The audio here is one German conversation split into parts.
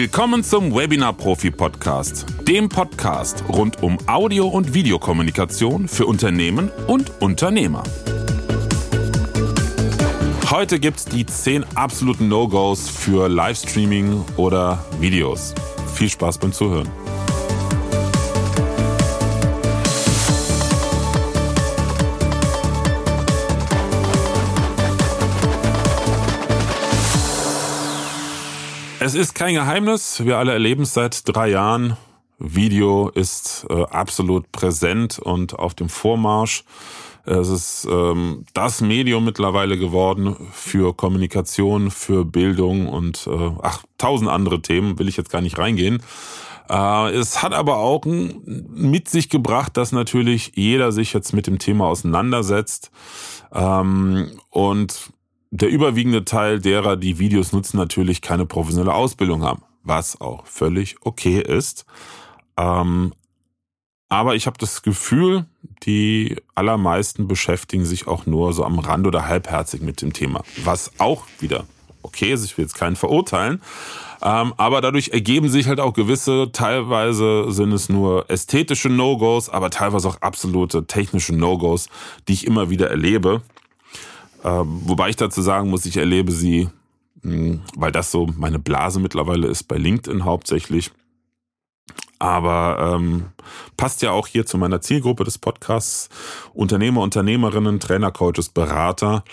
Willkommen zum Webinar Profi Podcast, dem Podcast rund um Audio- und Videokommunikation für Unternehmen und Unternehmer. Heute gibt es die 10 absoluten No-Gos für Livestreaming oder Videos. Viel Spaß beim Zuhören. Es ist kein Geheimnis, wir alle erleben es seit drei Jahren. Video ist äh, absolut präsent und auf dem Vormarsch. Es ist ähm, das Medium mittlerweile geworden für Kommunikation, für Bildung und äh, ach, tausend andere Themen, will ich jetzt gar nicht reingehen. Äh, es hat aber auch mit sich gebracht, dass natürlich jeder sich jetzt mit dem Thema auseinandersetzt. Ähm, und der überwiegende Teil derer, die Videos nutzen, natürlich keine professionelle Ausbildung haben, was auch völlig okay ist. Ähm, aber ich habe das Gefühl, die allermeisten beschäftigen sich auch nur so am Rand oder halbherzig mit dem Thema, was auch wieder okay ist. Ich will jetzt keinen verurteilen. Ähm, aber dadurch ergeben sich halt auch gewisse, teilweise sind es nur ästhetische No-Gos, aber teilweise auch absolute technische No-Gos, die ich immer wieder erlebe. Ähm, wobei ich dazu sagen muss, ich erlebe sie, hm, weil das so meine Blase mittlerweile ist, bei LinkedIn hauptsächlich. Aber ähm, passt ja auch hier zu meiner Zielgruppe des Podcasts. Unternehmer, Unternehmerinnen, Trainer, Coaches, Berater.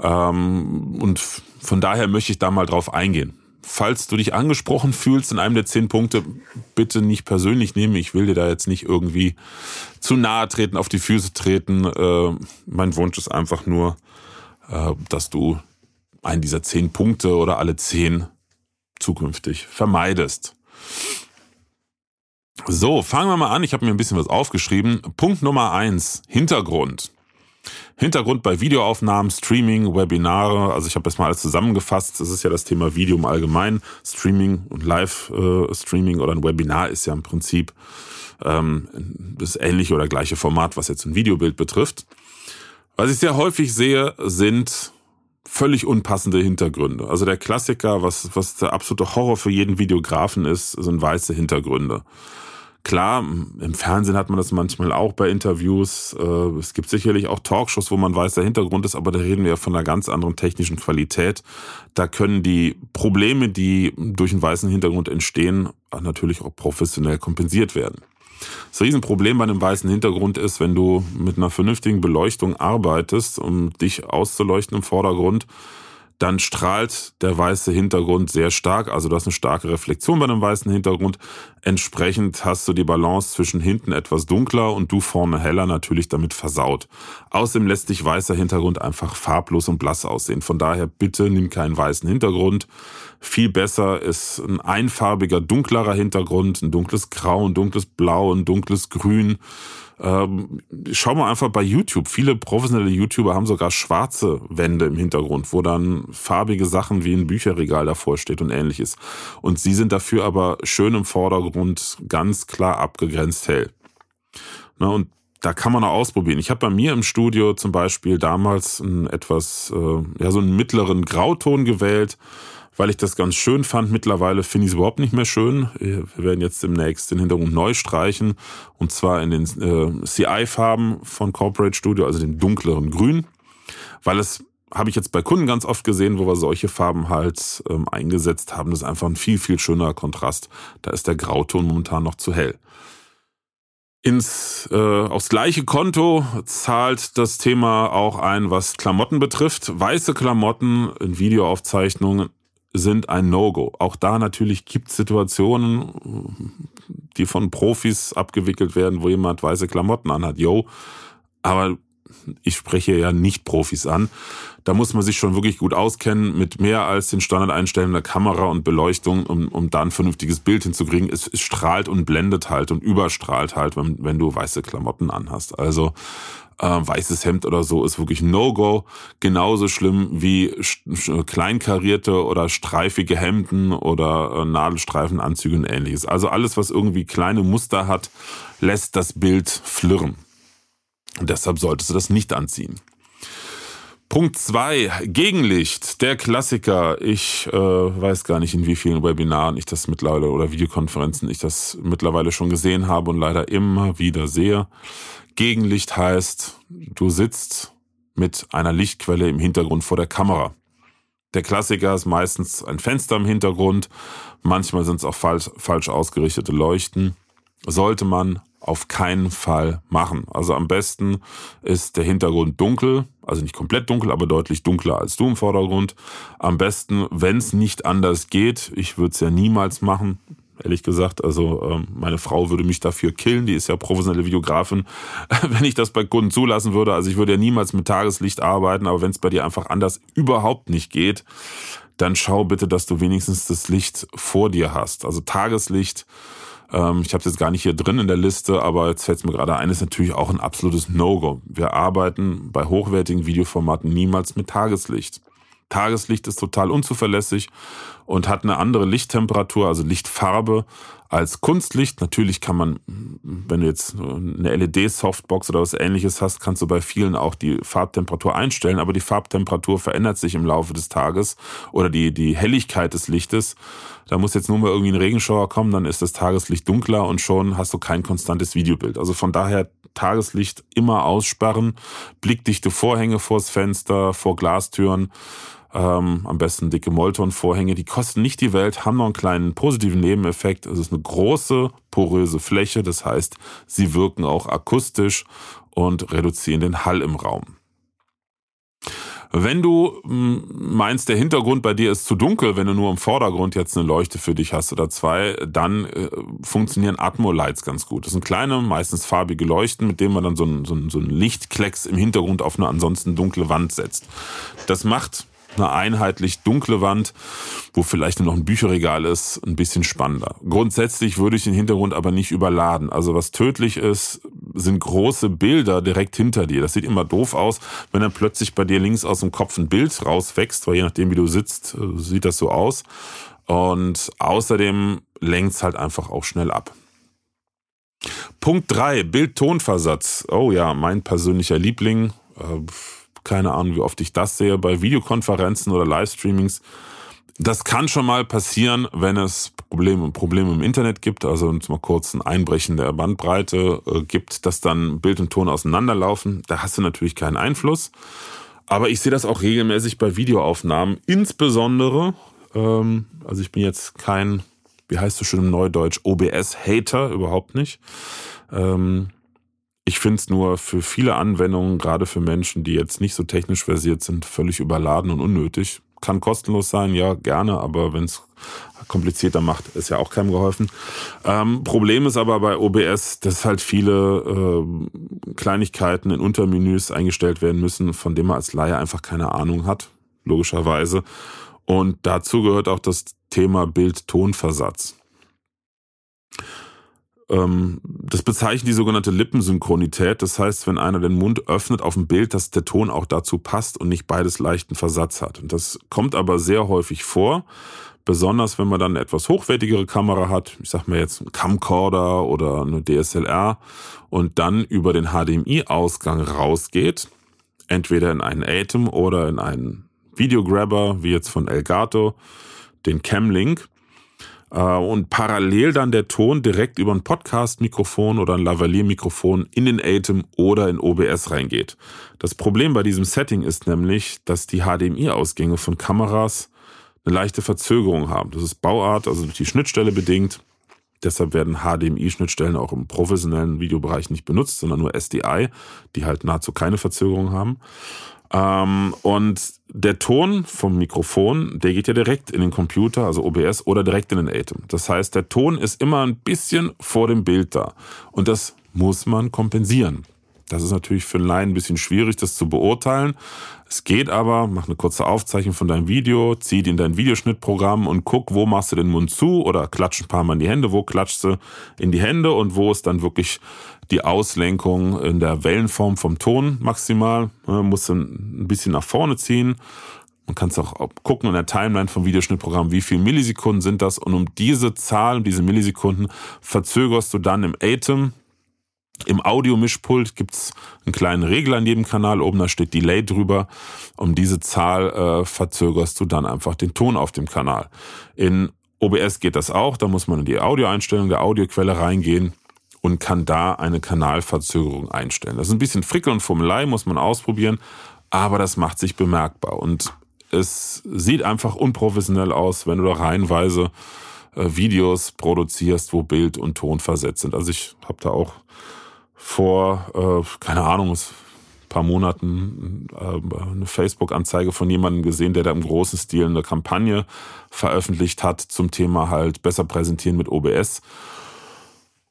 Ähm, und von daher möchte ich da mal drauf eingehen. Falls du dich angesprochen fühlst in einem der zehn Punkte, bitte nicht persönlich nehmen. Ich will dir da jetzt nicht irgendwie zu nahe treten, auf die Füße treten. Äh, mein Wunsch ist einfach nur, dass du einen dieser zehn Punkte oder alle zehn zukünftig vermeidest. So, fangen wir mal an. Ich habe mir ein bisschen was aufgeschrieben. Punkt Nummer eins, Hintergrund. Hintergrund bei Videoaufnahmen, Streaming, Webinare. Also ich habe das mal alles zusammengefasst. Das ist ja das Thema Video im Allgemeinen. Streaming und Live-Streaming äh, oder ein Webinar ist ja im Prinzip ähm, das ähnliche oder gleiche Format, was jetzt ein Videobild betrifft. Was ich sehr häufig sehe, sind völlig unpassende Hintergründe. Also der Klassiker, was, was der absolute Horror für jeden Videografen ist, sind weiße Hintergründe. Klar, im Fernsehen hat man das manchmal auch bei Interviews. Äh, es gibt sicherlich auch Talkshows, wo man weißer Hintergrund ist, aber da reden wir ja von einer ganz anderen technischen Qualität. Da können die Probleme, die durch einen weißen Hintergrund entstehen, natürlich auch professionell kompensiert werden. Das Riesenproblem bei einem weißen Hintergrund ist, wenn du mit einer vernünftigen Beleuchtung arbeitest, um dich auszuleuchten im Vordergrund, dann strahlt der weiße Hintergrund sehr stark. Also du hast eine starke Reflexion bei einem weißen Hintergrund. Entsprechend hast du die Balance zwischen hinten etwas dunkler und du vorne heller natürlich damit versaut. Außerdem lässt sich weißer Hintergrund einfach farblos und blass aussehen. Von daher bitte nimm keinen weißen Hintergrund. Viel besser ist ein einfarbiger, dunklerer Hintergrund, ein dunkles Grau, ein dunkles Blau, ein dunkles Grün ähm, schau mal einfach bei YouTube. Viele professionelle YouTuber haben sogar schwarze Wände im Hintergrund, wo dann farbige Sachen wie ein Bücherregal davor steht und ähnliches. Und sie sind dafür aber schön im Vordergrund ganz klar abgegrenzt hell. Na, und da kann man auch ausprobieren. Ich habe bei mir im Studio zum Beispiel damals ein etwas, äh, ja, so einen mittleren Grauton gewählt weil ich das ganz schön fand. Mittlerweile finde ich es überhaupt nicht mehr schön. Wir werden jetzt demnächst den Hintergrund neu streichen und zwar in den äh, CI-Farben von Corporate Studio, also den dunkleren Grün, weil es habe ich jetzt bei Kunden ganz oft gesehen, wo wir solche Farben halt ähm, eingesetzt haben. Das ist einfach ein viel, viel schöner Kontrast. Da ist der Grauton momentan noch zu hell. Ins äh, aufs gleiche Konto zahlt das Thema auch ein, was Klamotten betrifft. Weiße Klamotten in Videoaufzeichnungen sind ein No-Go. Auch da natürlich gibt es Situationen, die von Profis abgewickelt werden, wo jemand weiße Klamotten anhat. Yo, aber ich spreche ja nicht Profis an. Da muss man sich schon wirklich gut auskennen mit mehr als den Standardeinstellungen der Kamera und Beleuchtung, um, um da ein vernünftiges Bild hinzukriegen. Es, es strahlt und blendet halt und überstrahlt halt, wenn, wenn du weiße Klamotten anhast. Also äh, weißes Hemd oder so ist wirklich No-Go. Genauso schlimm wie kleinkarierte oder streifige Hemden oder äh, Nadelstreifenanzüge und ähnliches. Also alles, was irgendwie kleine Muster hat, lässt das Bild flirren. Und deshalb solltest du das nicht anziehen. Punkt zwei Gegenlicht, der Klassiker. Ich äh, weiß gar nicht, in wie vielen Webinaren ich das mittlerweile oder Videokonferenzen ich das mittlerweile schon gesehen habe und leider immer wieder sehe. Gegenlicht heißt, du sitzt mit einer Lichtquelle im Hintergrund vor der Kamera. Der Klassiker ist meistens ein Fenster im Hintergrund, manchmal sind es auch falsch, falsch ausgerichtete Leuchten. Sollte man auf keinen Fall machen. Also am besten ist der Hintergrund dunkel, also nicht komplett dunkel, aber deutlich dunkler als du im Vordergrund. Am besten, wenn es nicht anders geht, ich würde es ja niemals machen, ehrlich gesagt. Also ähm, meine Frau würde mich dafür killen, die ist ja professionelle Videografin, wenn ich das bei Kunden zulassen würde. Also ich würde ja niemals mit Tageslicht arbeiten, aber wenn es bei dir einfach anders überhaupt nicht geht, dann schau bitte, dass du wenigstens das Licht vor dir hast. Also Tageslicht, ähm, ich habe es jetzt gar nicht hier drin in der Liste, aber jetzt fällt es mir gerade ein, ist natürlich auch ein absolutes No-Go. Wir arbeiten bei hochwertigen Videoformaten niemals mit Tageslicht. Tageslicht ist total unzuverlässig und hat eine andere Lichttemperatur, also Lichtfarbe als Kunstlicht. Natürlich kann man, wenn du jetzt eine LED-Softbox oder was ähnliches hast, kannst du bei vielen auch die Farbtemperatur einstellen, aber die Farbtemperatur verändert sich im Laufe des Tages oder die, die Helligkeit des Lichtes. Da muss jetzt nur mal irgendwie ein Regenschauer kommen, dann ist das Tageslicht dunkler und schon hast du kein konstantes Videobild. Also von daher Tageslicht immer aussperren, blickdichte Vorhänge vors Fenster, vor Glastüren ähm, am besten dicke Molton-Vorhänge. Die kosten nicht die Welt, haben noch einen kleinen positiven Nebeneffekt. Es ist eine große, poröse Fläche. Das heißt, sie wirken auch akustisch und reduzieren den Hall im Raum. Wenn du hm, meinst, der Hintergrund bei dir ist zu dunkel, wenn du nur im Vordergrund jetzt eine Leuchte für dich hast oder zwei, dann äh, funktionieren Atmo-Lights ganz gut. Das sind kleine, meistens farbige Leuchten, mit denen man dann so ein, so so ein Lichtklecks im Hintergrund auf eine ansonsten dunkle Wand setzt. Das macht eine einheitlich dunkle Wand, wo vielleicht nur noch ein Bücherregal ist, ein bisschen spannender. Grundsätzlich würde ich den Hintergrund aber nicht überladen. Also was tödlich ist, sind große Bilder direkt hinter dir. Das sieht immer doof aus, wenn dann plötzlich bei dir links aus dem Kopf ein Bild rauswächst, weil je nachdem, wie du sitzt, äh, sieht das so aus. Und außerdem lenkt es halt einfach auch schnell ab. Punkt drei Bild-Ton-Versatz. Oh ja, mein persönlicher Liebling. Äh, keine Ahnung, wie oft ich das sehe bei Videokonferenzen oder Livestreamings. Das kann schon mal passieren, wenn es Probleme, Probleme im Internet gibt, also uns mal kurz ein Einbrechen der Bandbreite äh, gibt, dass dann Bild und Ton auseinanderlaufen. Da hast du natürlich keinen Einfluss. Aber ich sehe das auch regelmäßig bei Videoaufnahmen, insbesondere, ähm, also ich bin jetzt kein, wie heißt du schon im Neudeutsch, OBS-Hater, überhaupt nicht. Ähm, ich finde es nur für viele Anwendungen, gerade für Menschen, die jetzt nicht so technisch versiert sind, völlig überladen und unnötig. Kann kostenlos sein, ja, gerne, aber wenn es komplizierter macht, ist ja auch keinem geholfen. Ähm, Problem ist aber bei OBS, dass halt viele äh, Kleinigkeiten in Untermenüs eingestellt werden müssen, von dem man als Laie einfach keine Ahnung hat, logischerweise. Und dazu gehört auch das Thema Bild-Ton-Versatz. Ähm, das bezeichnet die sogenannte Lippensynchronität. Das heißt, wenn einer den Mund öffnet auf dem Bild, dass der Ton auch dazu passt und nicht beides leichten Versatz hat. Und das kommt aber sehr häufig vor. Besonders wenn man dann eine etwas hochwertigere Kamera hat, ich sag mal jetzt einen Camcorder oder eine DSLR und dann über den HDMI-Ausgang rausgeht, entweder in einen Atem oder in einen Videograbber, wie jetzt von Elgato, den Camlink, und parallel dann der Ton direkt über ein Podcast-Mikrofon oder ein Lavalier-Mikrofon in den Atem oder in OBS reingeht. Das Problem bei diesem Setting ist nämlich, dass die HDMI-Ausgänge von Kameras eine leichte Verzögerung haben. Das ist Bauart, also durch die Schnittstelle bedingt. Deshalb werden HDMI-Schnittstellen auch im professionellen Videobereich nicht benutzt, sondern nur SDI, die halt nahezu keine Verzögerung haben. Ähm, und der Ton vom Mikrofon, der geht ja direkt in den Computer, also OBS, oder direkt in den Atem. Das heißt, der Ton ist immer ein bisschen vor dem Bild da. Und das muss man kompensieren. Das ist natürlich für einen Laien ein bisschen schwierig, das zu beurteilen. Es geht aber, mach eine kurze Aufzeichnung von deinem Video, zieh die in dein Videoschnittprogramm und guck, wo machst du den Mund zu oder klatsch ein paar Mal in die Hände, wo klatschst du in die Hände und wo ist dann wirklich die Auslenkung in der Wellenform vom Ton maximal. Man muss ein bisschen nach vorne ziehen. Man kann es auch gucken in der Timeline vom Videoschnittprogramm, wie viele Millisekunden sind das. Und um diese Zahl, diese Millisekunden, verzögerst du dann im Atem Im Audiomischpult gibt's einen kleinen Regler in jedem Kanal, oben da steht Delay drüber. Um diese Zahl äh, verzögerst du dann einfach den Ton auf dem Kanal. In OBS geht das auch, da muss man in die Audioeinstellung der Audioquelle reingehen und kann da eine Kanalverzögerung einstellen. Das ist ein bisschen Frickel und Fummelei, muss man ausprobieren, aber das macht sich bemerkbar und es sieht einfach unprofessionell aus, wenn du da reihenweise äh, Videos produzierst, wo Bild und Ton versetzt sind. Also ich habe da auch vor, äh, keine Ahnung, ein paar Monaten äh, eine Facebook-Anzeige von jemandem gesehen, der da im großen Stil eine Kampagne veröffentlicht hat zum Thema halt besser präsentieren mit OBS.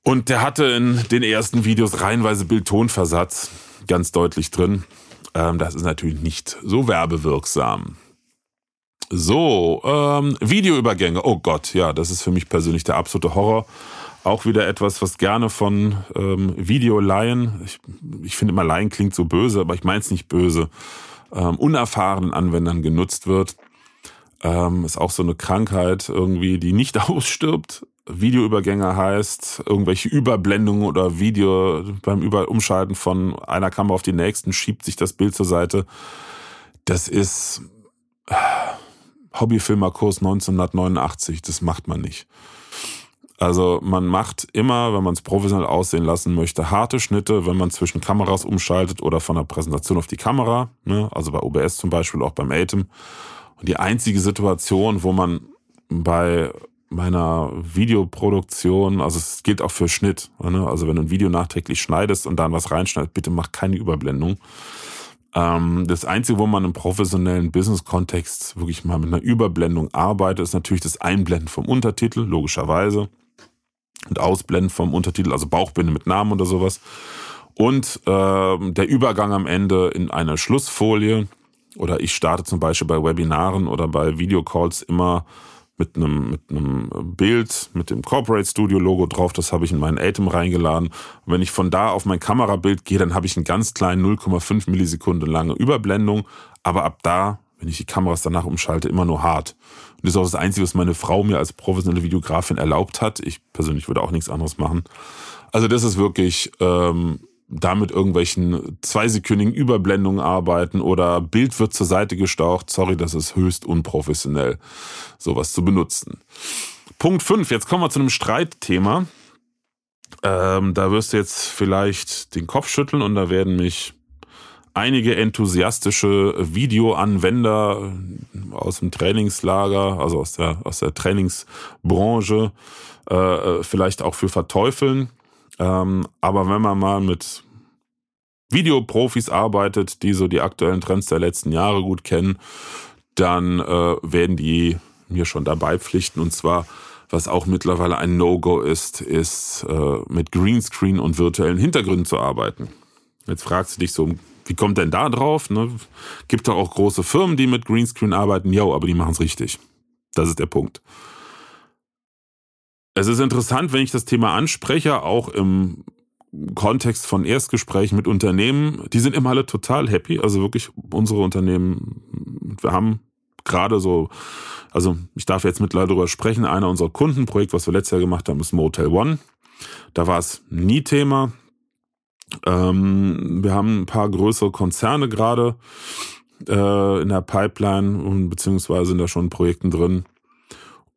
Und der hatte in den ersten Videos reihenweise Bild-Ton-Versatz ganz deutlich drin. Ähm, das ist natürlich nicht so werbewirksam. So, ähm, Videoübergänge. Oh Gott, ja, das ist für mich persönlich der absolute Horror. Auch wieder etwas, was gerne von ähm, Videoleihen, ich, ich finde immer Laien klingt so böse, aber ich meine es nicht böse, ähm, unerfahrenen Anwendern genutzt wird. Ähm, ist auch so eine Krankheit irgendwie, die nicht ausstirbt. Videoübergänge heißt, irgendwelche Überblendungen oder Video beim Über Umschalten von einer Kamera auf die nächsten schiebt sich das Bild zur Seite. Das ist äh, Hobbyfilmerkurs 1989. Das macht man nicht. Also man macht immer, wenn man es professionell aussehen lassen möchte, harte Schnitte, wenn man zwischen Kameras umschaltet oder von der Präsentation auf die Kamera, ne? also bei OBS zum Beispiel, auch beim Atem. Und die einzige Situation, wo man bei meiner Videoproduktion, also es gilt auch für Schnitt, ne? also wenn du ein Video nachträglich schneidest und dann was reinschneidest, bitte mach keine Überblendung. Ähm, das Einzige, wo man im professionellen Business-Kontext wirklich mal mit einer Überblendung arbeitet, ist natürlich das Einblenden vom Untertitel, logischerweise und Ausblenden vom Untertitel, also Bauchbinde mit Namen oder sowas. Und äh, der Übergang am Ende in einer Schlussfolie. Oder ich starte zum Beispiel bei Webinaren oder bei Videocalls immer mit einem, mit einem Bild, mit dem Corporate Studio Logo drauf. Das habe ich in meinen Atem reingeladen. Und wenn ich von da auf mein Kamerabild gehe, dann habe ich einen ganz kleinen 0,5 Millisekunden lange Überblendung. Aber ab da, wenn ich die Kameras danach umschalte, immer nur hart. Und das ist auch das Einzige, was meine Frau mir als professionelle Videografin erlaubt hat. Ich persönlich würde auch nichts anderes machen. Also das ist wirklich ähm, damit irgendwelchen zweisekündigen Überblendungen arbeiten oder Bild wird zur Seite gestaucht. Sorry, das ist höchst unprofessionell, sowas zu benutzen. Punkt 5, jetzt kommen wir zu einem Streitthema. Ähm, da wirst du jetzt vielleicht den Kopf schütteln und da werden mich einige enthusiastische Videoanwender aus dem Trainingslager, also aus der, aus der Trainingsbranche, äh, vielleicht auch für verteufeln. Ähm, aber wenn man mal mit Videoprofis arbeitet, die so die aktuellen Trends der letzten Jahre gut kennen, dann äh, werden die mir schon dabei pflichten. Und zwar, was auch mittlerweile ein No-Go ist, ist äh, mit Greenscreen und virtuellen Hintergründen zu arbeiten. Jetzt fragst du dich so, wie kommt denn da drauf? Ne? Gibt doch auch große Firmen, die mit Greenscreen arbeiten. Ja, aber die machen es richtig. Das ist der Punkt. Es ist interessant, wenn ich das Thema anspreche, auch im Kontext von Erstgesprächen mit Unternehmen. Die sind immer alle total happy. Also wirklich unsere Unternehmen, wir haben gerade so, also ich darf jetzt mittlerweile darüber sprechen, einer unserer Kundenprojekte, was wir letztes Jahr gemacht haben, ist Motel One. Da war es nie Thema. Ähm, wir haben ein paar größere Konzerne gerade äh, in der Pipeline und beziehungsweise sind da schon Projekten drin.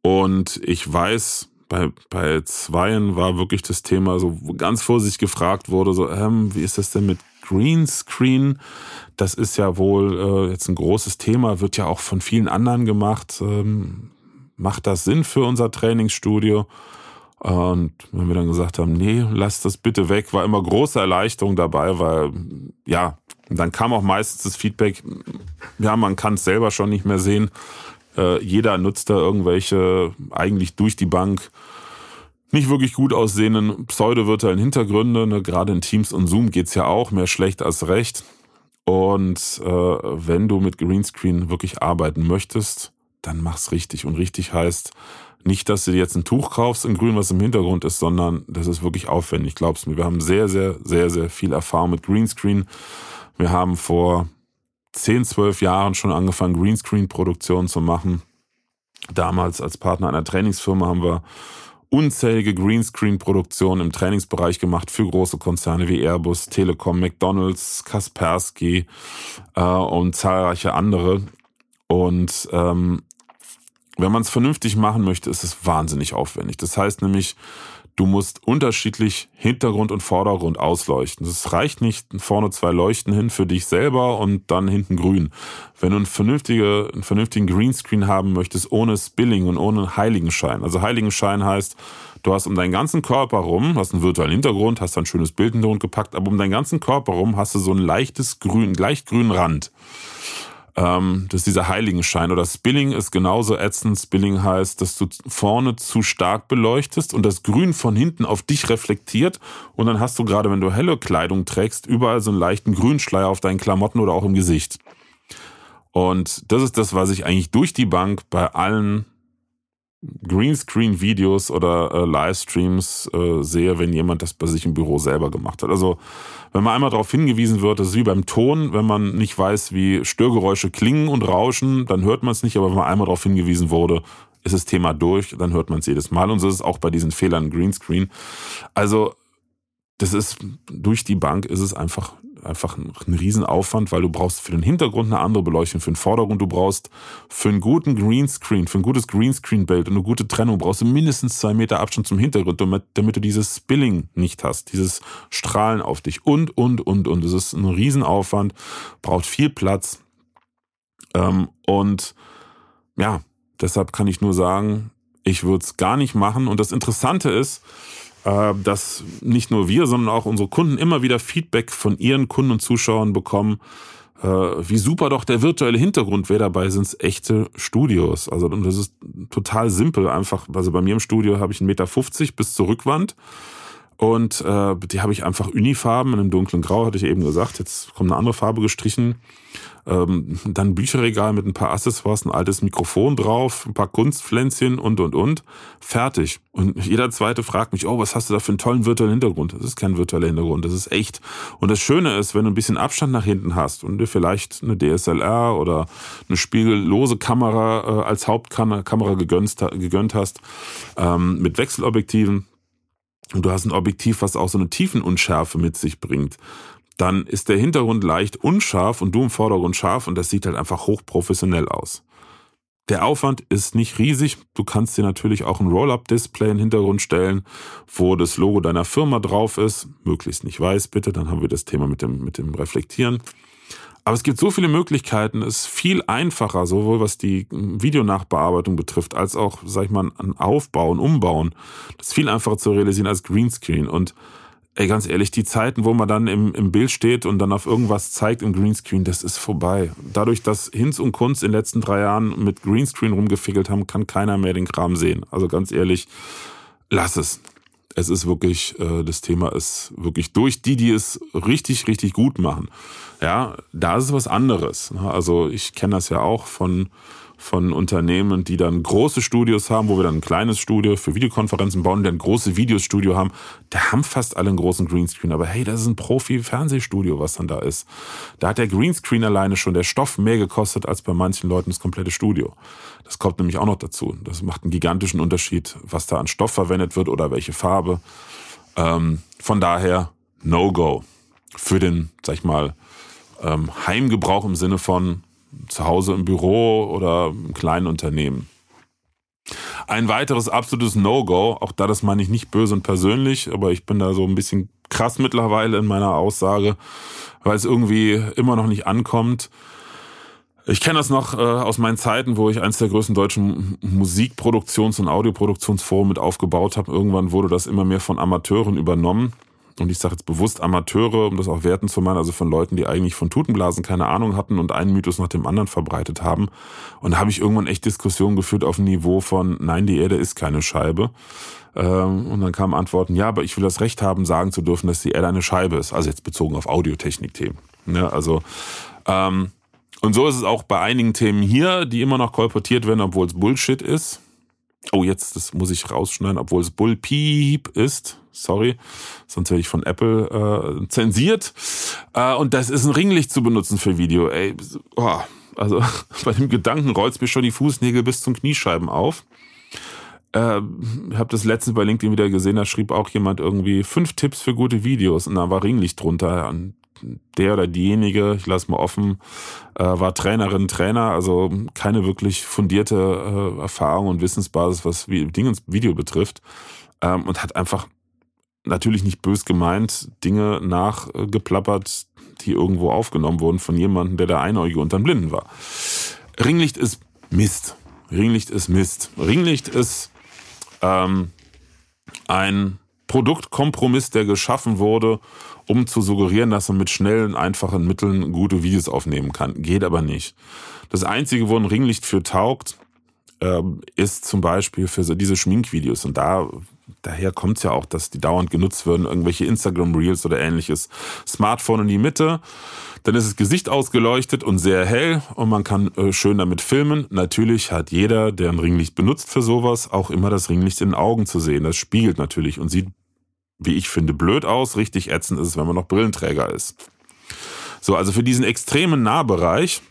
Und ich weiß, bei, bei Zweien war wirklich das Thema so ganz vorsichtig gefragt wurde, so, ähm, wie ist das denn mit Greenscreen? Das ist ja wohl äh, jetzt ein großes Thema, wird ja auch von vielen anderen gemacht. Ähm, macht das Sinn für unser Trainingsstudio? Und wenn wir dann gesagt haben, nee, lass das bitte weg, war immer große Erleichterung dabei, weil ja, dann kam auch meistens das Feedback, ja, man kann es selber schon nicht mehr sehen. Äh, jeder nutzt da irgendwelche eigentlich durch die Bank nicht wirklich gut aussehenden pseudo-virtuellen Hintergründe. Ne? Gerade in Teams und Zoom geht's ja auch, mehr schlecht als recht. Und äh, wenn du mit Greenscreen wirklich arbeiten möchtest, dann mach's richtig. Und richtig heißt, nicht, dass du dir jetzt ein Tuch kaufst in grün, was im Hintergrund ist, sondern das ist wirklich aufwendig. Glaubst mir, wir haben sehr, sehr, sehr, sehr viel Erfahrung mit Greenscreen. Wir haben vor 10, 12 Jahren schon angefangen, Greenscreen-Produktionen zu machen. Damals als Partner einer Trainingsfirma haben wir unzählige Greenscreen-Produktionen im Trainingsbereich gemacht für große Konzerne wie Airbus, Telekom, McDonalds, Kaspersky äh, und zahlreiche andere. Und ähm, wenn man es vernünftig machen möchte, ist es wahnsinnig aufwendig. Das heißt nämlich, Du musst unterschiedlich Hintergrund und Vordergrund ausleuchten. Es reicht nicht vorne zwei Leuchten hin für dich selber und dann hinten grün. Wenn du einen, vernünftige, einen vernünftigen Greenscreen haben möchtest, ohne Spilling und ohne Heiligenschein. Also Heiligenschein heißt, du hast um deinen ganzen Körper rum, hast einen virtuellen Hintergrund, hast ein schönes Bild Hintergrund gepackt, aber um deinen ganzen Körper rum hast du so ein leichtes grün, leicht grünen Rand. Ähm, das ist dieser Heiligenschein. Oder Spilling ist genauso ätzend. Spilling heißt, dass du vorne zu stark beleuchtest und das Grün von hinten auf dich reflektiert. Und dann hast du gerade, wenn du helle Kleidung trägst, überall so einen leichten Grünschleier auf deinen Klamotten oder auch im Gesicht. Und das ist das, was ich eigentlich durch die Bank bei allen Greenscreen-Videos oder äh, Livestreams äh, sehe, wenn jemand das bei sich im Büro selber gemacht hat. Also wenn man einmal darauf hingewiesen wird, das ist wie beim Ton, wenn man nicht weiß, wie Störgeräusche klingen und rauschen, dann hört man es nicht, aber wenn man einmal darauf hingewiesen wurde, ist das Thema durch, dann hört man es jedes Mal. Und so ist es auch bei diesen Fehlern Greenscreen. Also das ist durch die Bank ist es einfach einfach ein, ein Riesenaufwand, weil du brauchst für den Hintergrund eine andere Beleuchtung, für den Vordergrund, du brauchst für einen guten Greenscreen, für ein gutes Greenscreen-Bild und eine gute Trennung brauchst du mindestens zwei Meter Abstand zum Hintergrund, damit, damit du dieses Spilling nicht hast, dieses Strahlen auf dich und, und, und, und. Das ist ein Riesenaufwand, braucht viel Platz. Ähm, und ja, deshalb kann ich nur sagen, ich würde es gar nicht machen. Und das Interessante ist, dass nicht nur wir, sondern auch unsere Kunden immer wieder Feedback von ihren Kunden und Zuschauern bekommen, äh, wie super doch der virtuelle Hintergrund wäre. Dabei sind es echte Studios. Also das ist total simpel einfach. Also bei mir im Studio habe ich 1,50 Meter bis zur Rückwand. Und äh, die habe ich einfach Unifarben in einem dunklen Grau, hatte ich eben gesagt. Jetzt kommt eine andere Farbe gestrichen. Ähm, dann Bücherregal mit ein paar Accessoires, ein altes Mikrofon drauf, ein paar Kunstpflänzchen und, und, und. Fertig. Und jeder Zweite fragt mich, oh, was hast du da für einen tollen virtuellen Hintergrund? Das ist kein virtueller Hintergrund, das ist echt. Und das Schöne ist, wenn du ein bisschen Abstand nach hinten hast und dir vielleicht eine DSLR oder eine spiegellose Kamera äh, als Hauptkamera gegönnt, hast, ähm, mit Wechselobjektiven, und du hast ein Objektiv, was auch so eine Tiefenunschärfe mit sich bringt, dann ist der Hintergrund leicht unscharf und du im Vordergrund scharf und das sieht halt einfach hochprofessionell aus. Der Aufwand ist nicht riesig. Du kannst dir natürlich auch ein Roll-Up-Display in den Hintergrund stellen, wo das Logo deiner Firma drauf ist. Möglichst nicht weiß, bitte. Dann haben wir das Thema mit dem, mit dem Reflektieren. Aber es gibt so viele Möglichkeiten, es ist viel einfacher, sowohl was die Videonachbearbeitung betrifft, als auch, sag ich mal, ein Aufbau und Umbauen. Das ist viel einfacher zu realisieren als Greenscreen. Und ey, ganz ehrlich, die Zeiten, wo man dann im, im Bild steht und dann auf irgendwas zeigt im Greenscreen, das ist vorbei. Dadurch, dass Hinz und Kunz in den letzten drei Jahren mit Greenscreen rumgefickelt haben, kann keiner mehr den Kram sehen. Also ganz ehrlich, lass es es ist wirklich, äh, das Thema ist wirklich durch die, die es richtig, richtig gut machen. Ja, da ist es was anderes. Also ich kenne das ja auch von von Unternehmen, die dann große Studios haben, wo wir dann ein kleines Studio für Videokonferenzen bauen, die dann große Videostudio haben. Da haben fast alle einen großen Greenscreen. Aber hey, das ist ein Profi-Fernsehstudio, was dann da ist. Da hat der Greenscreen alleine schon der Stoff mehr gekostet als bei manchen Leuten das komplette Studio. Das kommt nämlich auch noch dazu. Das macht einen gigantischen Unterschied, was da an Stoff verwendet wird oder welche Farbe. Ähm, von daher No-Go für den, sag ich mal, ähm, Heimgebrauch im Sinne von zu Hause im Büro oder im kleinen Unternehmen. Ein weiteres absolutes No-Go, auch da das meine ich nicht böse und persönlich, aber ich bin da so ein bisschen krass mittlerweile in meiner Aussage, weil es irgendwie immer noch nicht ankommt. Ich kenne das noch äh, aus meinen Zeiten, wo ich eins der größten deutschen Musikproduktions- und Audioproduktionsforen mit aufgebaut habe. Irgendwann wurde das immer mehr von Amateuren übernommen und ich sage jetzt bewusst Amateure, um das auch werten zu meinen, also von Leuten, die eigentlich von Tutenblasen keine Ahnung hatten und einen Mythos nach dem anderen verbreitet haben. Und da habe ich irgendwann echt Diskussionen geführt auf dem Niveau von, nein, die Erde ist keine Scheibe. Ähm, und dann kamen Antworten, ja, aber ich will das Recht haben, sagen zu dürfen, dass die Erde eine Scheibe ist. Also jetzt bezogen auf Audiotechnik-Themen. Ja, also, ähm, und so ist es auch bei einigen Themen hier, die immer noch kolportiert werden, obwohl es Bullshit ist. Oh, jetzt, das muss ich rausschneiden, obwohl es Bullpiep ist. Sorry, sonst werde ich von Apple äh, zensiert. Äh, und das ist ein Ringlicht zu benutzen für Video. Ey, oh, also bei dem Gedanken rollt's mir schon die Fußnägel bis zum Kniescheiben auf. äh, habe das letzte bei LinkedIn wieder gesehen, da schrieb auch jemand irgendwie fünf Tipps für gute Videos und da war Ringlicht drunter. Und der oder diejenige, ich lasse mal offen, äh, war Trainerin, Trainer, also keine wirklich fundierte äh, Erfahrung und Wissensbasis, was Dinge ins Video betrifft. Ähm, und hat einfach natürlich nicht bös gemeint, Dinge nachgeplappert, die irgendwo aufgenommen wurden von jemandem, der der Einäugige unter den Blinden war. Ringlicht ist Mist. Ringlicht ist Mist. Ringlicht ist ähm, ein Produktkompromiss, der geschaffen wurde, um zu suggerieren, dass man mit schnellen, einfachen Mitteln gute Videos aufnehmen kann. Geht aber nicht. Das Einzige, wo ein Ringlicht für taugt, ähm, ist zum Beispiel für diese Schminkvideos. Und da daher kommt es ja auch, dass die dauernd genutzt werden, irgendwelche Instagram Reels oder ähnliches. Smartphone in die Mitte, dann ist das Gesicht ausgeleuchtet und sehr hell und man kann äh, schön damit filmen. Natürlich hat jeder, der ein Ringlicht benutzt für sowas, auch immer das Ringlicht in den Augen zu sehen. Das spiegelt natürlich und sieht, wie ich finde, blöd aus. Richtig ätzend ist es, wenn man noch Brillenträger ist. So, also für diesen extremen Nahbereich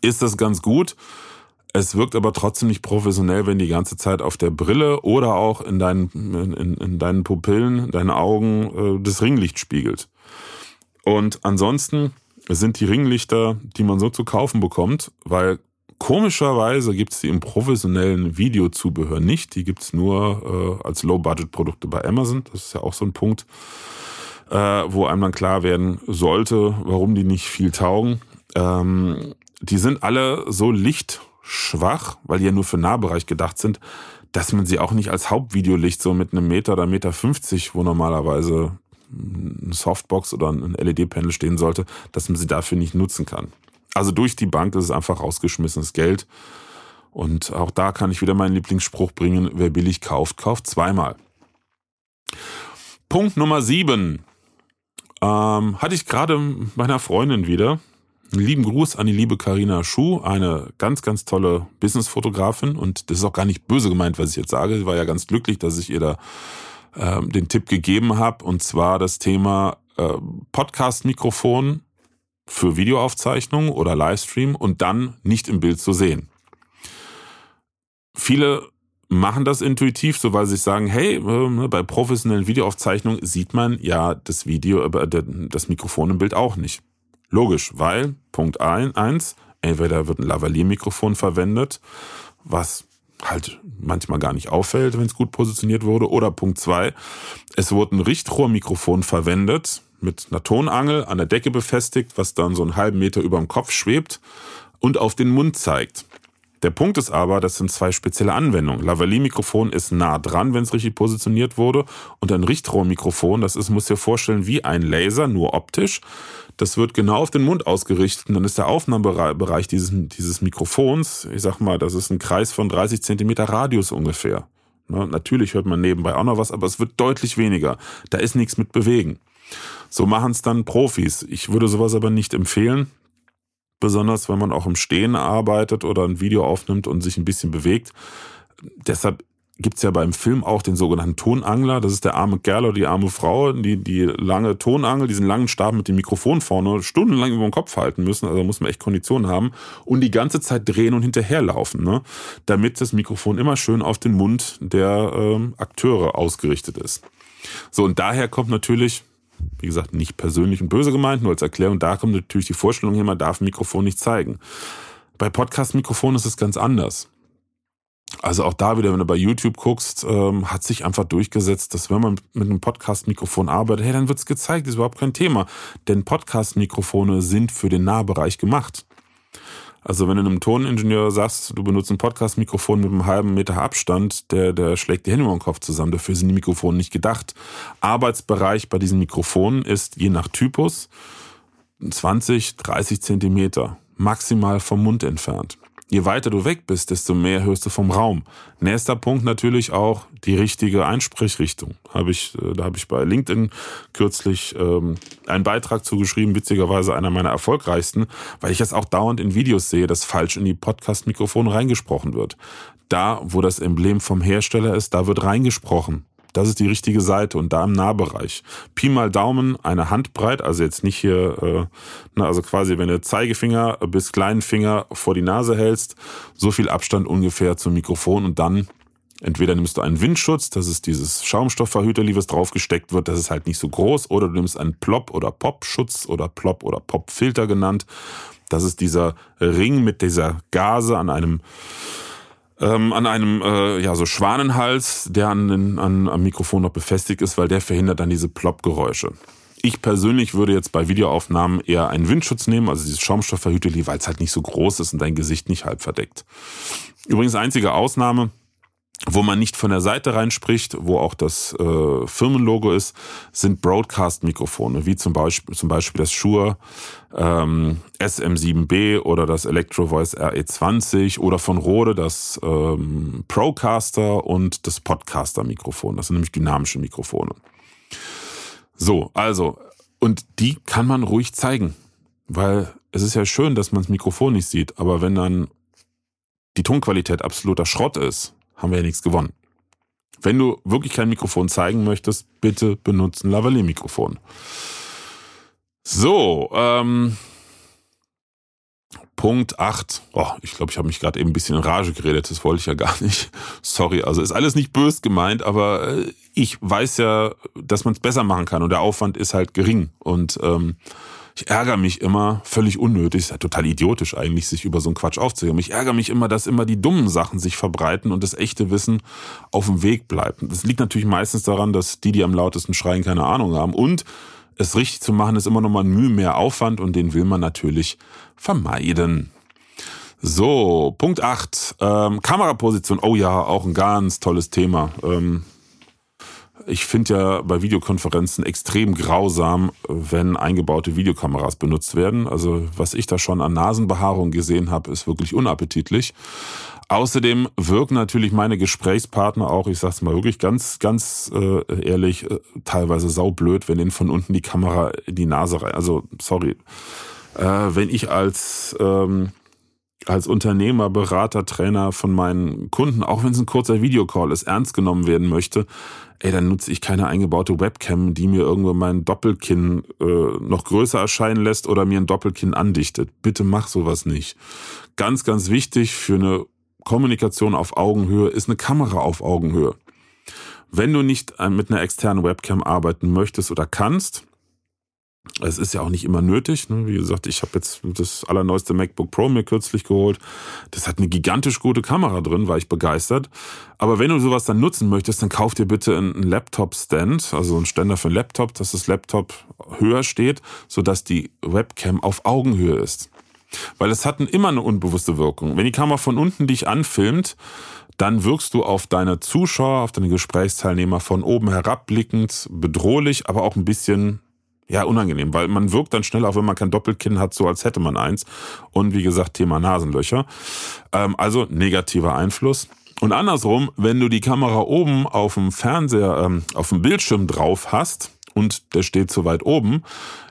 ist das ganz gut. Es wirkt aber trotzdem nicht professionell, wenn die ganze Zeit auf der Brille oder auch in deinen, in, in deinen Pupillen, deinen Augen äh, das Ringlicht spiegelt. Und ansonsten sind die Ringlichter, die man so zu kaufen bekommt, weil komischerweise gibt es die im professionellen Videozubehör nicht. Die gibt es nur äh, als Low-Budget-Produkte bei Amazon. Das ist ja auch so ein Punkt, äh, wo einem dann klar werden sollte, warum die nicht viel taugen. Ähm, die sind alle so licht schwach, weil die ja nur für Nahbereich gedacht sind, dass man sie auch nicht als Hauptvideolicht so mit einem Meter oder Meter 50, wo normalerweise eine Softbox oder ein LED-Panel stehen sollte, dass man sie dafür nicht nutzen kann. Also durch die Bank ist es einfach rausgeschmissenes Geld. Und auch da kann ich wieder meinen Lieblingsspruch bringen, wer billig kauft, kauft zweimal. Punkt Nummer sieben. Ähm, hatte ich gerade meiner Freundin wieder. Einen lieben Gruß an die liebe Karina Schuh, eine ganz, ganz tolle Businessfotografin. Und das ist auch gar nicht böse gemeint, was ich jetzt sage. Sie war ja ganz glücklich, dass ich ihr da äh, den Tipp gegeben habe. Und zwar das Thema äh, Podcast-Mikrofon für Videoaufzeichnung oder Livestream und dann nicht im Bild zu sehen. Viele machen das intuitiv, so weil sie sagen, hey, äh, bei professionellen Videoaufzeichnungen sieht man ja das Video, äh, das Mikrofon im Bild auch nicht. Logisch, weil Punkt 1, entweder wird ein Lavalier-Mikrofon verwendet, was halt manchmal gar nicht auffällt, wenn es gut positioniert wurde, oder Punkt 2, es wurde ein Richtrohrmikrofon verwendet, mit einer Tonangel an der Decke befestigt, was dann so einen halben Meter über dem Kopf schwebt und auf den Mund zeigt. Der Punkt ist aber, das sind zwei spezielle Anwendungen. Lavalier-Mikrofon ist nah dran, wenn es richtig positioniert wurde. Und ein Richtrohrmikrofon, das ist, muss dir vorstellen, wie ein Laser, nur optisch. Das wird genau auf den Mund ausgerichtet und dann ist der Aufnahmebereich dieses, dieses Mikrofons, ich sag mal, das ist ein Kreis von 30 Zentimeter Radius ungefähr. Ne, natürlich hört man nebenbei auch noch was, aber es wird deutlich weniger. Da ist nichts mit bewegen. So machen es dann Profis. Ich würde sowas aber nicht empfehlen, besonders wenn man auch im Stehen arbeitet oder ein Video aufnimmt und sich ein bisschen bewegt. Deshalb gibt's ja beim Film auch den sogenannten Tonangler. Das ist der arme Kerl oder die arme Frau, die die lange Tonangel, diesen langen Stab mit dem Mikrofon vorne stundenlang über den Kopf halten müssen. Also muss man echt Konditionen haben und die ganze Zeit drehen und hinterherlaufen, ne? damit das Mikrofon immer schön auf den Mund der ähm, Akteure ausgerichtet ist. So und daher kommt natürlich wie gesagt, nicht persönlich und böse gemeint, nur als Erklärung, da kommt natürlich die Vorstellung her, man darf ein Mikrofon nicht zeigen. Bei Podcast-Mikrofonen ist es ganz anders. Also auch da wieder, wenn du bei YouTube guckst, ähm, hat sich einfach durchgesetzt, dass wenn man mit einem Podcast-Mikrofon arbeitet, hey, dann wird's gezeigt, ist überhaupt kein Thema. Denn Podcast-Mikrofone sind für den Nahbereich gemacht. Also wenn du einem Toningenieur sagst, du benutzt ein Podcast-Mikrofon mit einem halben Meter Abstand, der, der schlägt die Hände über den Kopf zusammen. Dafür sind die Mikrofone nicht gedacht. Arbeitsbereich bei diesen Mikrofonen ist je nach Typus 20, 30 Zentimeter maximal vom Mund entfernt. Je weiter du weg bist, desto mehr hörst du vom Raum. Nächster Punkt natürlich auch die richtige Einsprechrichtung. Habe ich, äh, da habe ich bei LinkedIn kürzlich ähm, einen Beitrag zugeschrieben, witzigerweise einer meiner erfolgreichsten, weil ich das auch dauernd in Videos sehe, dass falsch in die Podcast-Mikrofone reingesprochen wird. Da, wo das Emblem vom Hersteller ist, da wird reingesprochen. Das ist die richtige Seite und da im Nahbereich. Pi mal Daumen, eine Handbreit, also jetzt nicht hier, äh, na, also quasi, wenn du Zeigefinger bis kleinen Finger vor die Nase hältst, so viel Abstand ungefähr zum Mikrofon und dann Entweder nimmst du einen Windschutz, das ist dieses Schaumstoffverhüterli, was draufgesteckt wird, das ist halt nicht so groß, oder du nimmst einen Plop- oder Pop-Schutz oder Plop- oder Pop-Filter genannt. Das ist dieser Ring mit dieser Gase an einem ähm, an einem äh, ja so Schwanenhals, der an, an, am Mikrofon noch befestigt ist, weil der verhindert dann diese Plop-Geräusche. Ich persönlich würde jetzt bei Videoaufnahmen eher einen Windschutz nehmen, also dieses Schaumstoffverhüteli, weil es halt nicht so groß ist und dein Gesicht nicht halb verdeckt. Übrigens einzige Ausnahme, wo man nicht von der Seite reinspricht, wo auch das äh, Firmenlogo ist, sind Broadcast-Mikrofone, wie zum Beispiel, zum Beispiel das Shure ähm, SM7B oder das Electro Voice RE20 oder von Rode das ähm, Procaster und das Podcaster-Mikrofon. Das sind nämlich dynamische Mikrofone. So, also, und die kann man ruhig zeigen, weil es ist ja schön, dass man das Mikrofon nicht sieht, aber wenn dann die Tonqualität absoluter Schrott ist, haben wir ja nichts gewonnen. Wenn du wirklich kein Mikrofon zeigen möchtest, bitte benutze ein Lavalier-Mikrofon. So, ähm, Punkt 8. Oh, ich glaube, ich habe mich gerade eben ein bisschen in Rage geredet. Das wollte ich ja gar nicht. Sorry, also ist alles nicht bös gemeint, aber äh, ich weiß ja, dass man es besser machen kann und der Aufwand ist halt gering. Und ähm, ich ärgere mich immer, völlig unnötig, ist ja total idiotisch eigentlich, sich über so einen Quatsch aufzuhören. Ich ärgere mich immer, dass immer die dummen Sachen sich verbreiten und das echte Wissen auf dem Weg bleibt. Das liegt natürlich meistens daran, dass die, die am lautesten schreien, keine Ahnung haben. Und es richtig zu machen, ist immer noch mal ein Mühe mehr Aufwand und den will man natürlich vermeiden. So, Punkt 8. Ähm, Kameraposition. Oh ja, auch ein ganz tolles Thema. Ähm, ich finde ja bei Videokonferenzen extrem grausam, wenn eingebaute Videokameras benutzt werden. Also was ich da schon an Nasenbehaarung gesehen habe, ist wirklich unappetitlich. Außerdem wirken natürlich meine Gesprächspartner auch, ich sag's mal wirklich ganz, ganz äh, ehrlich, äh, teilweise saublöd, wenn ihnen von unten die Kamera in die Nase rein. Also sorry, äh, wenn ich als ähm, als Unternehmer, Berater, Trainer von meinen Kunden, auch wenn es ein kurzer Videocall ist, ernst genommen werden möchte, ey, dann nutze ich keine eingebaute Webcam, die mir irgendwo mein Doppelkinn äh, noch größer erscheinen lässt oder mir ein Doppelkinn andichtet. Bitte mach sowas nicht. Ganz, ganz wichtig für eine Kommunikation auf Augenhöhe ist eine Kamera auf Augenhöhe. Wenn du nicht äh, mit einer externen Webcam arbeiten möchtest oder kannst, es ist ja auch nicht immer nötig. Ne? Wie gesagt, ich habe jetzt das allerneueste MacBook Pro mir kürzlich geholt. Das hat eine gigantisch gute Kamera drin, war ich begeistert. Aber wenn du sowas dann nutzen möchtest, dann kauf dir bitte einen Laptop-Stand, also einen Ständer für einen Laptop, dass das Laptop höher steht, sodass die Webcam auf Augenhöhe ist. Weil es hat immer eine unbewusste Wirkung. Wenn die Kamera von unten dich anfilmt, dann wirkst du auf deine Zuschauer, auf deine Gesprächsteilnehmer von oben herabblickend, bedrohlich, aber auch ein bisschen ja, unangenehm, weil man wirkt dann schnell, auch wenn man kein Doppelkinn hat, so als hätte man eins. Und wie gesagt, Thema Nasenlöcher. Ähm, also negativer Einfluss. Und andersrum, wenn du die Kamera oben auf dem Fernseher, ähm, auf dem Bildschirm drauf hast und der steht zu weit oben,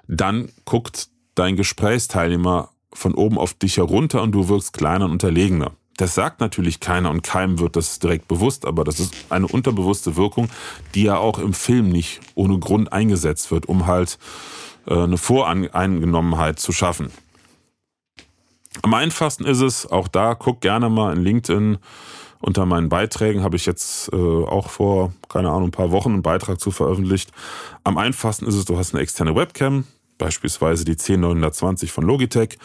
dann guckt dein Gesprächsteilnehmer von oben auf dich herunter und du wirkst kleiner und unterlegener. Das sagt natürlich keiner und keinem wird das direkt bewusst, aber das ist eine unterbewusste Wirkung, die ja auch im Film nicht ohne Grund eingesetzt wird, um halt äh, eine Voreingenommenheit zu schaffen. Am einfachsten ist es, auch da, guck gerne mal in LinkedIn unter meinen Beiträgen, habe ich jetzt äh, auch vor, keine Ahnung, ein paar Wochen einen Beitrag zu veröffentlicht. Am einfachsten ist es, du hast eine externe Webcam, beispielsweise die 10920 von Logitech.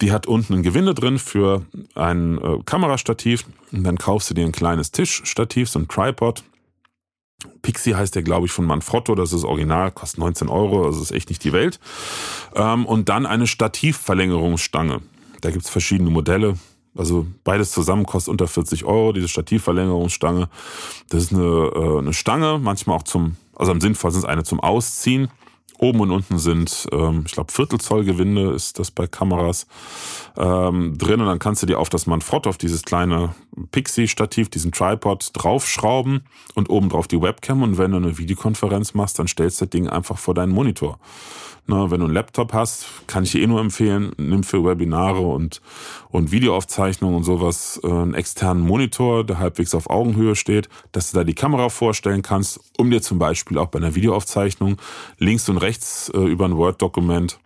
Die hat unten ein Gewinde drin für ein äh, Kamerastativ. Und dann kaufst du dir ein kleines Tischstativ, so ein Tripod. Pixie heißt der, glaube ich, von Manfrotto. Das ist original, kostet 19 Euro, also ist echt nicht die Welt. Ähm, und dann eine Stativverlängerungsstange. Da gibt's verschiedene Modelle. Also beides zusammen kostet unter 40 Euro, diese Stativverlängerungsstange. Das ist eine, äh, eine Stange, manchmal auch zum, also am sinnvollsten ist eine zum Ausziehen. Oben und unten sind, ähm, ich glaube, Viertelzoll-Gewinde ist das bei Kameras ähm, drin. Und dann kannst du dir auf das Manfrotto, auf dieses kleine Pixie-Stativ, diesen Tripod draufschrauben und oben drauf die Webcam. Und wenn du eine Videokonferenz machst, dann stellst du das Ding einfach vor deinen Monitor. Na, wenn du einen Laptop hast, kann ich dir eh nur empfehlen, nimm für Webinare und, und Videoaufzeichnungen und sowas äh, einen externen Monitor, der halbwegs auf Augenhöhe steht, dass du da die Kamera vorstellen kannst, um dir zum Beispiel auch bei einer Videoaufzeichnung links und rechts äh, über ein Word-Dokument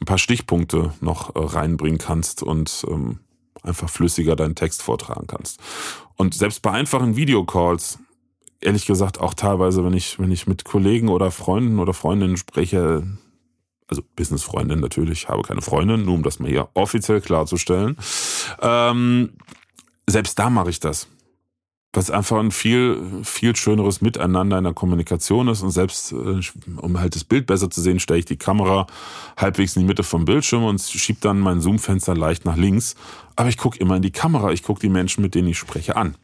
ein paar Stichpunkte noch äh, reinbringen kannst und ähm, einfach flüssiger deinen Text vortragen kannst. Und selbst bei einfachen Videocalls, ehrlich gesagt auch teilweise, wenn ich, wenn ich mit Kollegen oder Freunden oder Freundinnen spreche, also Businessfreundin natürlich, habe keine Freundin, nur um das mal hier offiziell klarzustellen. Ähm, selbst da mache ich das. Was einfach ein viel, viel schöneres Miteinander in der Kommunikation ist und selbst, äh, um halt das Bild besser zu sehen, stelle ich die Kamera halbwegs in die Mitte vom Bildschirm und schiebe dann mein Zoom-Fenster leicht nach links. Aber ich gucke immer in die Kamera, ich gucke die Menschen, mit denen ich spreche, an.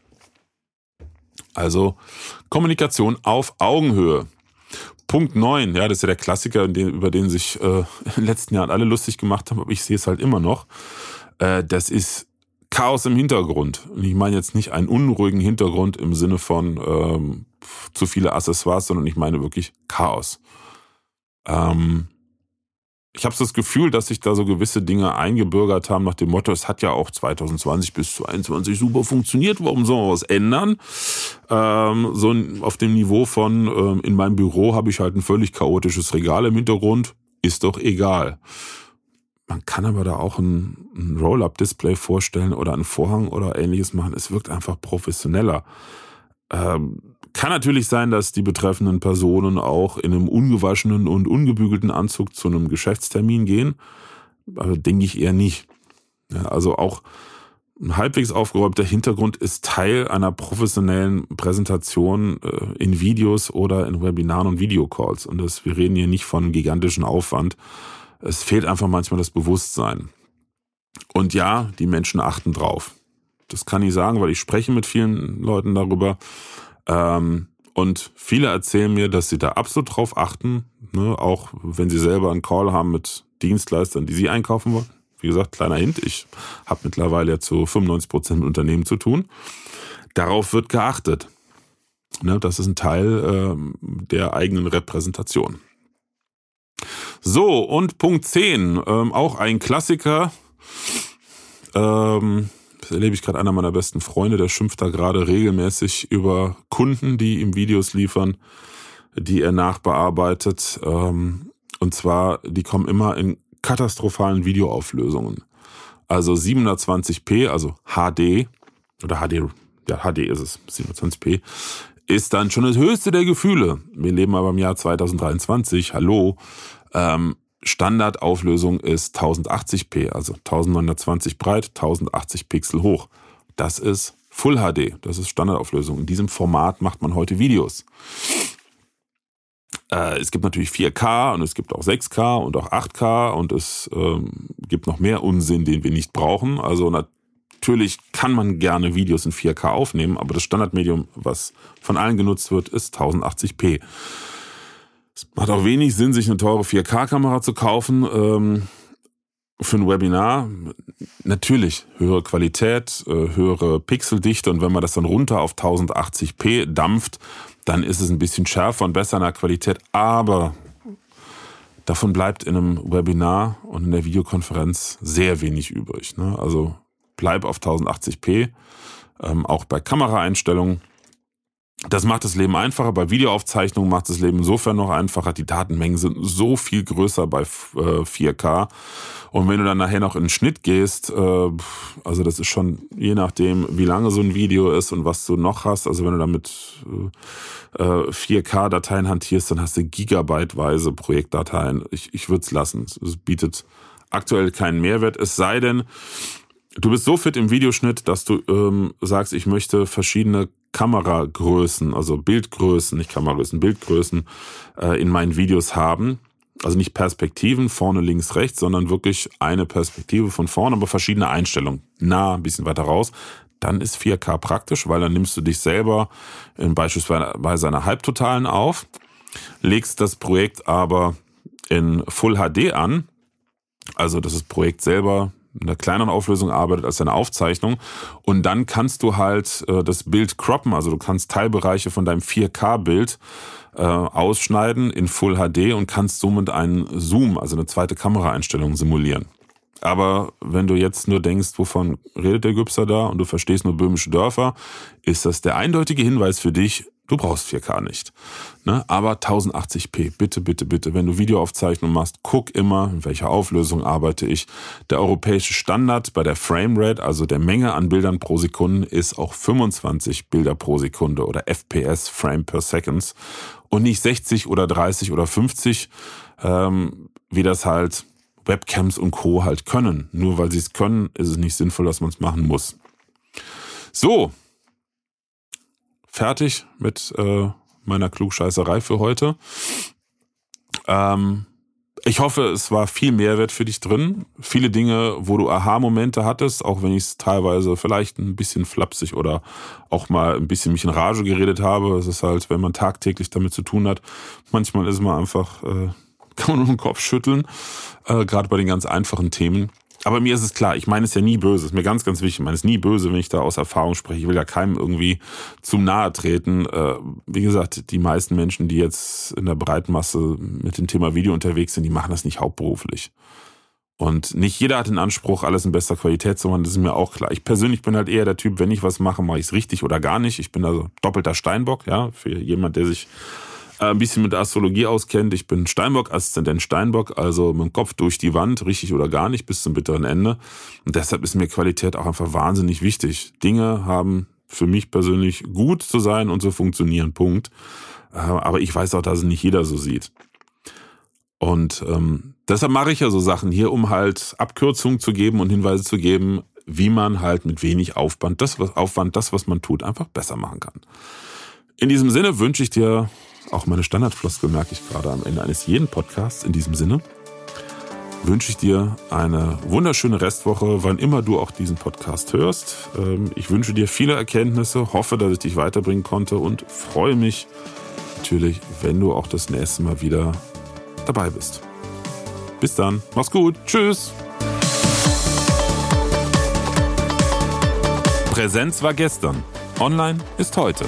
Also Kommunikation auf Augenhöhe. Punkt 9, ja, das ist ja der Klassiker, über den sich äh, in den letzten Jahren alle lustig gemacht haben, aber ich sehe es halt immer noch. Äh, das ist Chaos im Hintergrund. Und ich meine jetzt nicht einen unruhigen Hintergrund im Sinne von ähm, zu viele Accessoires, sondern ich meine wirklich Chaos. Ähm, ich habe das Gefühl, dass sich da so gewisse Dinge eingebürgert haben nach dem Motto, es hat ja auch 2020 bis 2022 super funktioniert, warum sollen wir was ändern? Ähm, so auf dem Niveau von, ähm, in meinem Büro habe ich halt ein völlig chaotisches Regal im Hintergrund, ist doch egal. Man kann aber da auch ein, ein Roll-Up-Display vorstellen oder einen Vorhang oder ähnliches machen. Es wirkt einfach professioneller. Ähm, kann natürlich sein, dass die betreffenden Personen auch in einem ungewaschenen und ungebügelten Anzug zu einem Geschäftstermin gehen. Aber denke ich eher nicht. Ja, also auch ein halbwegs aufgeräumter Hintergrund ist Teil einer professionellen Präsentation äh, in Videos oder in Webinaren und Videocalls. Und das, wir reden hier nicht von gigantischen Aufwand. Es fehlt einfach manchmal das Bewusstsein. Und ja, die Menschen achten drauf. Das kann ich sagen, weil ich spreche mit vielen Leuten darüber. Ähm, und viele erzählen mir, dass sie da absolut drauf achten, ne, auch wenn sie selber einen Call haben mit Dienstleistern, die sie einkaufen wollen. Wie gesagt, kleiner Hint, ich habe mittlerweile ja zu 95 Prozent mit Unternehmen zu tun. Darauf wird geachtet. Ne, das ist ein Teil äh, der eigenen Repräsentation. So, und Punkt 10, ähm, auch ein Klassiker. Ähm, das erlebe ich gerade einer meiner besten Freunde, der schimpft da gerade regelmäßig über Kunden, die ihm Videos liefern, die er nachbearbeitet. Ähm, und zwar, die kommen immer in katastrophalen Videoauflösungen. Also 720p, also HD, oder HD, ja, HD ist es, 720p, ist dann schon das höchste der Gefühle. Wir leben aber im Jahr 2023, hallo. Ähm, Standardauflösung ist 1080p, also 1920 breit, 1080 Pixel hoch. Das ist Full HD, das ist Standardauflösung. In diesem Format macht man heute Videos. Äh, es gibt natürlich 4K und es gibt auch 6K und auch 8K und es ähm, gibt noch mehr Unsinn, den wir nicht brauchen. Also natürlich kann man gerne Videos in 4K aufnehmen, aber das Standardmedium, was von allen genutzt wird, ist 1080p. Es macht auch wenig Sinn, sich eine teure 4K-Kamera zu kaufen ähm, für ein Webinar. Natürlich höhere Qualität, äh, höhere Pixeldichte und wenn man das dann runter auf 1080p dampft, dann ist es ein bisschen schärfer und besser in der Qualität. Aber davon bleibt in einem Webinar und in der Videokonferenz sehr wenig übrig. Ne? Also bleib auf 1080p, ähm, auch bei Kameraeinstellungen. Das macht das Leben einfacher. Bei Videoaufzeichnungen macht das Leben insofern noch einfacher. Die Datenmengen sind so viel größer bei 4K. Äh, Und wenn du dann nachher noch in den Schnitt gehst, äh, also das ist schon je nachdem, wie lange so ein Video ist und was du noch hast. Also wenn du damit 4K-Dateien äh, hantierst, dann hast du gigabyteweise Projektdateien. Ich, ich würde es lassen. Es bietet aktuell keinen Mehrwert. Es sei denn, du bist so fit im Videoschnitt, dass du ähm, sagst, ich möchte verschiedene Kameragrößen, also Bildgrößen, nicht Kameragrößen, Bildgrößen äh, in meinen Videos haben. Also nicht Perspektiven, vorne, links, rechts, sondern wirklich eine Perspektive von vorne, aber verschiedene Einstellungen. Nah, ein bisschen weiter raus. Dann ist 4K praktisch, weil dann nimmst du dich selber in beispielsweise einer Halbtotalen auf, legst das Projekt aber in Full HD an. Also das Projekt selber einer kleineren Auflösung arbeitet als eine Aufzeichnung. Und dann kannst du halt äh, das Bild croppen, also du kannst Teilbereiche von deinem 4K-Bild äh, ausschneiden in Full HD und kannst somit einen Zoom, also eine zweite Kameraeinstellung simulieren. Aber wenn du jetzt nur denkst, wovon redet der Güpser da und du verstehst nur böhmische Dörfer, ist das der eindeutige Hinweis für dich, Du brauchst 4K nicht. Ne? Aber 1080p, bitte, bitte, bitte. Wenn du Videoaufzeichnung machst, guck immer, in welcher Auflösung arbeite ich. Der europäische Standard bei der Framerate, also der Menge an Bildern pro Sekunde, ist auch 25 Bilder pro Sekunde oder FPS, Frame per Seconds. Und nicht 60 oder 30 oder 50, ähm, wie das halt Webcams und Co. halt können. Nur weil sie es können, ist es nicht sinnvoll, dass man es machen muss. So, fertig mit äh, meiner Klugscheißerei für heute. Ähm, ich hoffe, es war viel Mehrwert für dich drin. Viele Dinge, wo du Aha-Momente hattest, auch wenn ich es teilweise vielleicht ein bisschen flapsig oder auch mal ein bisschen mich in Rage geredet habe. Es ist halt, wenn man tagtäglich damit zu tun hat, manchmal ist man einfach, äh, kann man nur den Kopf schütteln, äh, gerade bei den ganz einfachen Themen. Aber mir ist es klar, ich meine es ja nie böse, ist mir ganz, ganz wichtig, ich meine es nie böse, wenn ich da aus Erfahrung spreche. Ich will ja keinem irgendwie zu nahe treten. Äh, wie gesagt, die meisten Menschen, die jetzt in der Breitmasse mit dem Thema Video unterwegs sind, die machen das nicht hauptberuflich. Und nicht jeder hat den Anspruch, alles in bester Qualität zu machen, das ist mir auch klar. Ich persönlich bin halt eher der Typ, wenn ich was mache, mache ich es richtig oder gar nicht. Ich bin also doppelter Steinbock, ja, für jemand, der sich ein bisschen mit der Astrologie auskennt. Ich bin Steinbock, Aszendent Steinbock, also mit dem Kopf durch die Wand, richtig oder gar nicht, bis zum bitteren Ende. Und deshalb ist mir Qualität auch einfach wahnsinnig wichtig. Dinge haben für mich persönlich gut zu sein und zu funktionieren, Punkt. Äh, aber ich weiß auch, dass es nicht jeder so sieht. Und ähm, deshalb mache ich ja so Sachen hier, um halt Abkürzungen zu geben und Hinweise zu geben, wie man halt mit wenig Aufwand das, was Aufwand, das, was man tut, einfach besser machen kann. In diesem Sinne wünsche ich dir auch meine Standardfloskel merke ich gerade am Ende eines jeden Podcasts. In diesem Sinne wünsche ich dir eine wunderschöne Restwoche, wann immer du auch diesen Podcast hörst. Ähm, ich wünsche dir viele Erkenntnisse, hoffe, dass ich dich weiterbringen konnte und freue mich natürlich, wenn du auch das nächste Mal wieder dabei bist. Bis dann, mach's gut, tschüss. Präsenz war gestern, online ist heute.